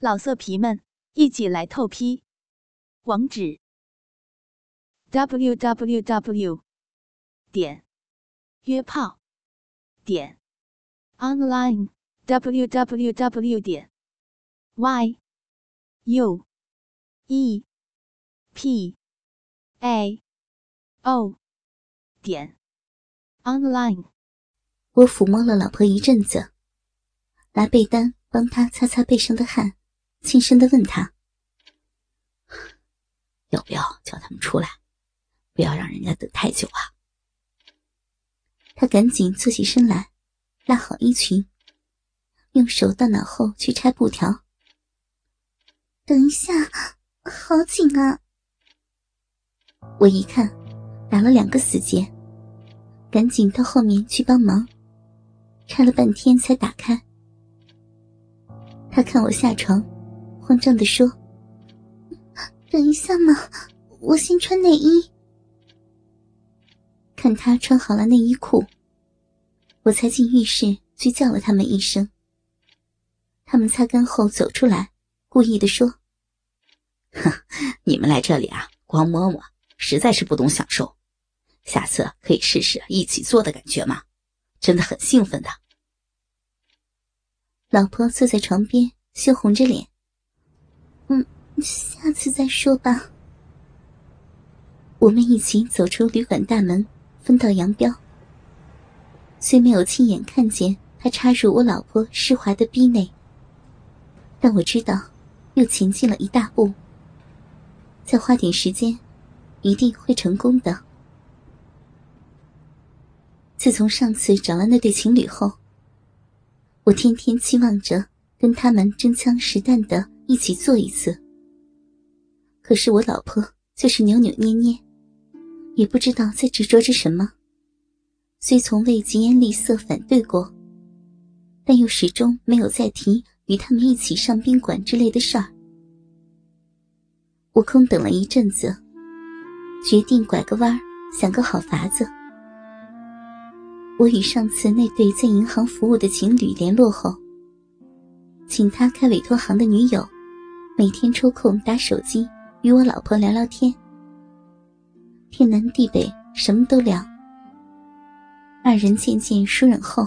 老色皮们，一起来透批！网址：w w w 点约炮点 online w w w 点 y u e p a o 点 online。我抚摸了老婆一阵子，拿被单帮她擦擦背上的汗。轻声的问他：“要不要叫他们出来？不要让人家等太久啊！”他赶紧坐起身来，拉好衣裙，用手到脑后去拆布条。等一下，好紧啊！我一看，打了两个死结，赶紧到后面去帮忙，拆了半天才打开。他看我下床。慌张的说：“等一下嘛，我先穿内衣。”看他穿好了内衣裤，我才进浴室去叫了他们一声。他们擦干后走出来，故意的说：“哼，你们来这里啊，光摸摸，实在是不懂享受。下次可以试试一起做的感觉吗？真的很兴奋的。”老婆坐在床边，羞红着脸。嗯，下次再说吧。我们一起走出旅馆大门，分道扬镳。虽没有亲眼看见他插入我老婆湿滑的逼内，但我知道，又前进了一大步。再花点时间，一定会成功的。自从上次找了那对情侣后，我天天期望着跟他们真枪实弹的。一起做一次。可是我老婆就是扭扭捏捏，也不知道在执着着什么。虽从未疾言厉色反对过，但又始终没有再提与他们一起上宾馆之类的事儿。我空等了一阵子，决定拐个弯儿想个好法子。我与上次那对在银行服务的情侣联络后，请他开委托行的女友。每天抽空打手机与我老婆聊聊天，天南地北什么都聊。二人渐渐疏远后，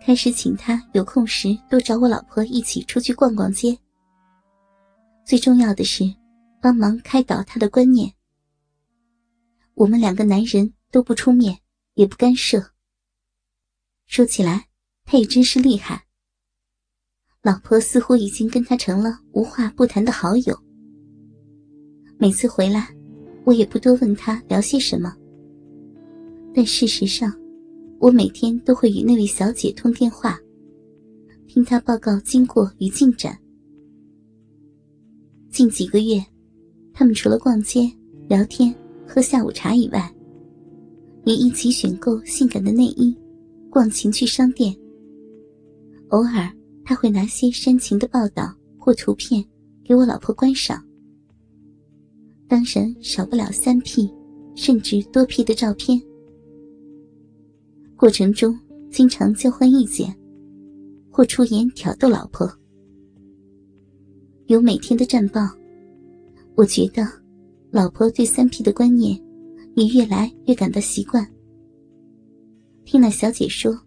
开始请他有空时多找我老婆一起出去逛逛街。最重要的是，帮忙开导他的观念。我们两个男人都不出面，也不干涉。说起来，他也真是厉害。老婆似乎已经跟他成了无话不谈的好友。每次回来，我也不多问他聊些什么。但事实上，我每天都会与那位小姐通电话，听她报告经过与进展。近几个月，他们除了逛街、聊天、喝下午茶以外，也一起选购性感的内衣，逛情趣商店。偶尔。他会拿些煽情的报道或图片给我老婆观赏，当然少不了三 P，甚至多 P 的照片。过程中经常交换意见，或出言挑逗老婆。有每天的战报，我觉得老婆对三 P 的观念也越来越感到习惯。听那小姐说，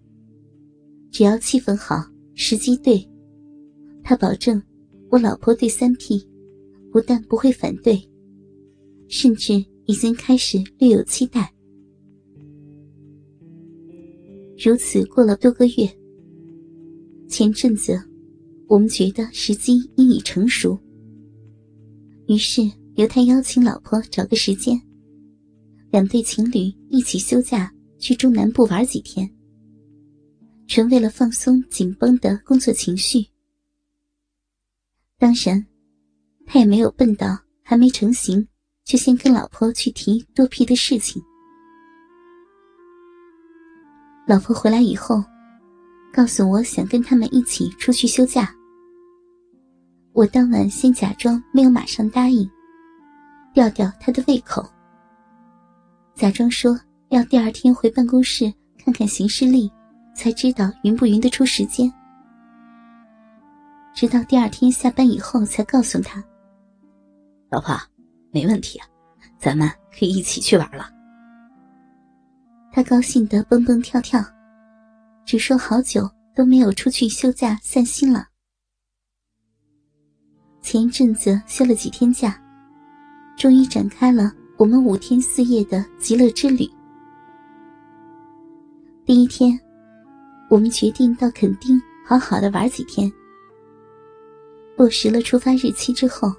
只要气氛好。时机对，他保证，我老婆对三 P，不但不会反对，甚至已经开始略有期待。如此过了多个月，前阵子，我们觉得时机应已成熟，于是由他邀请老婆找个时间，两对情侣一起休假去中南部玩几天。成为了放松紧绷的工作情绪。当然，他也没有笨到还没成型就先跟老婆去提多皮的事情。老婆回来以后，告诉我想跟他们一起出去休假。我当晚先假装没有马上答应，吊吊他的胃口，假装说要第二天回办公室看看行事历。才知道匀不匀得出时间。直到第二天下班以后才告诉他：“老婆，没问题，咱们可以一起去玩了。”他高兴的蹦蹦跳跳，只说好久都没有出去休假散心了。前一阵子休了几天假，终于展开了我们五天四夜的极乐之旅。第一天，我们决定到垦丁好好的玩几天。落实了出发日期之后，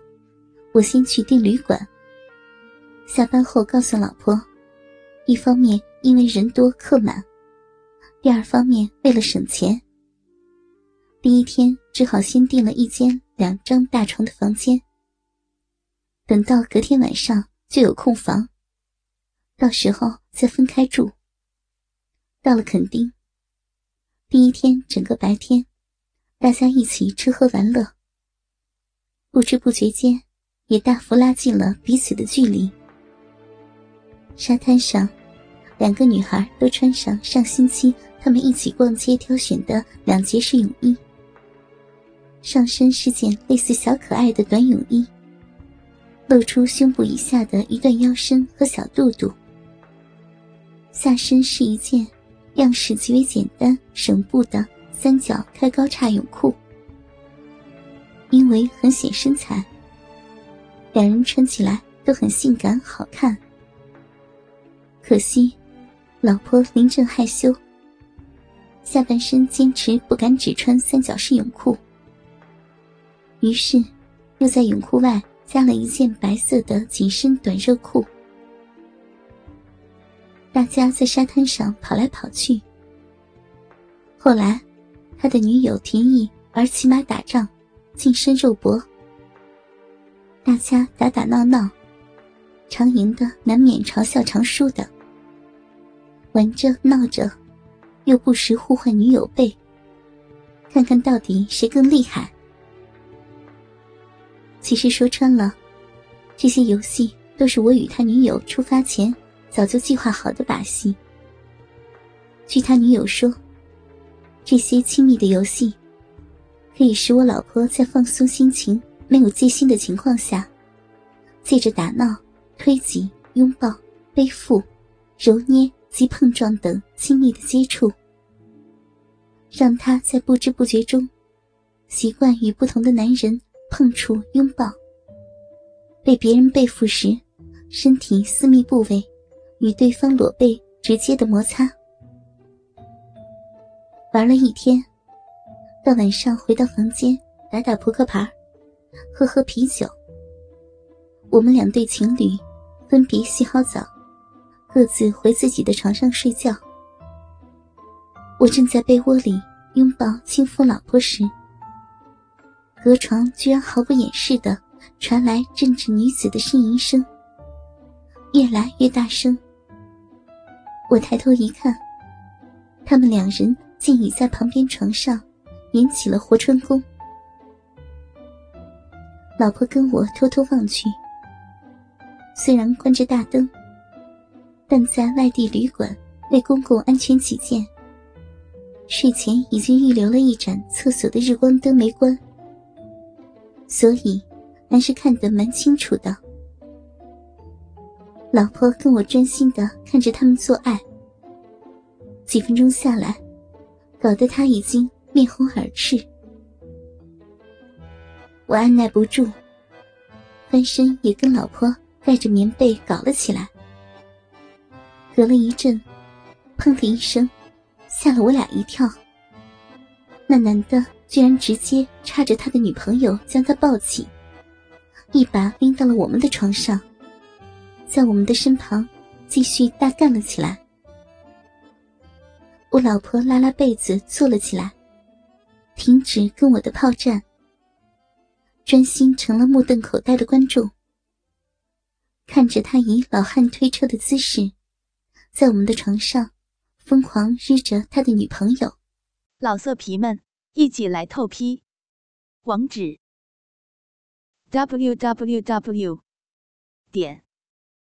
我先去订旅馆。下班后告诉老婆，一方面因为人多客满，第二方面为了省钱。第一天只好先订了一间两张大床的房间，等到隔天晚上就有空房，到时候再分开住。到了垦丁，第一天整个白天，大家一起吃喝玩乐。不知不觉间，也大幅拉近了彼此的距离。沙滩上，两个女孩都穿上上星期她们一起逛街挑选的两节式泳衣，上身是件类似小可爱的短泳衣，露出胸部以下的一段腰身和小肚肚；下身是一件样式极为简单、省布的三角开高叉泳裤。因为很显身材，两人穿起来都很性感好看。可惜，老婆临阵害羞，下半身坚持不敢只穿三角式泳裤，于是又在泳裤外加了一件白色的紧身短热裤。大家在沙滩上跑来跑去。后来，他的女友提议玩骑马打仗。近身肉搏，大家打打闹闹，常赢的难免嘲笑常输的。玩着闹着，又不时互换女友背，看看到底谁更厉害。其实说穿了，这些游戏都是我与他女友出发前早就计划好的把戏。据他女友说，这些亲密的游戏。可以使我老婆在放松心情、没有戒心的情况下，借着打闹、推挤、拥抱、背负、揉捏及碰撞等亲密的接触，让她在不知不觉中习惯与不同的男人碰触、拥抱。被别人背负时，身体私密部位与对方裸背直接的摩擦。玩了一天。到晚上回到房间，打打扑克牌，喝喝啤酒。我们两对情侣分别洗好澡，各自回自己的床上睡觉。我正在被窝里拥抱亲抚老婆时，隔床居然毫不掩饰的传来阵阵女子的呻吟声，越来越大声。我抬头一看，他们两人竟已在旁边床上。引起了活春宫。老婆跟我偷偷望去，虽然关着大灯，但在外地旅馆为公共安全起见，睡前已经预留了一盏厕所的日光灯没关，所以还是看得蛮清楚的。老婆跟我专心的看着他们做爱，几分钟下来，搞得他已经。面红耳赤，我按耐不住，翻身也跟老婆盖着棉被搞了起来。隔了一阵，砰的一声，吓了我俩一跳。那男的居然直接叉着他的女朋友将他抱起，一把拎到了我们的床上，在我们的身旁继续大干了起来。我老婆拉拉被子坐了起来。停止跟我的炮战，专心成了目瞪口呆的观众。看着他以老汉推车的姿势，在我们的床上疯狂日着他的女朋友。老色皮们，一起来透批！网址：w w w 点